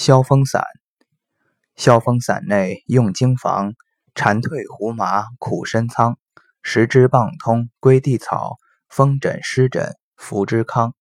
消风散。消风散内用经房，蝉蜕胡麻苦参苍，十之棒通归地草，风疹湿疹服之康。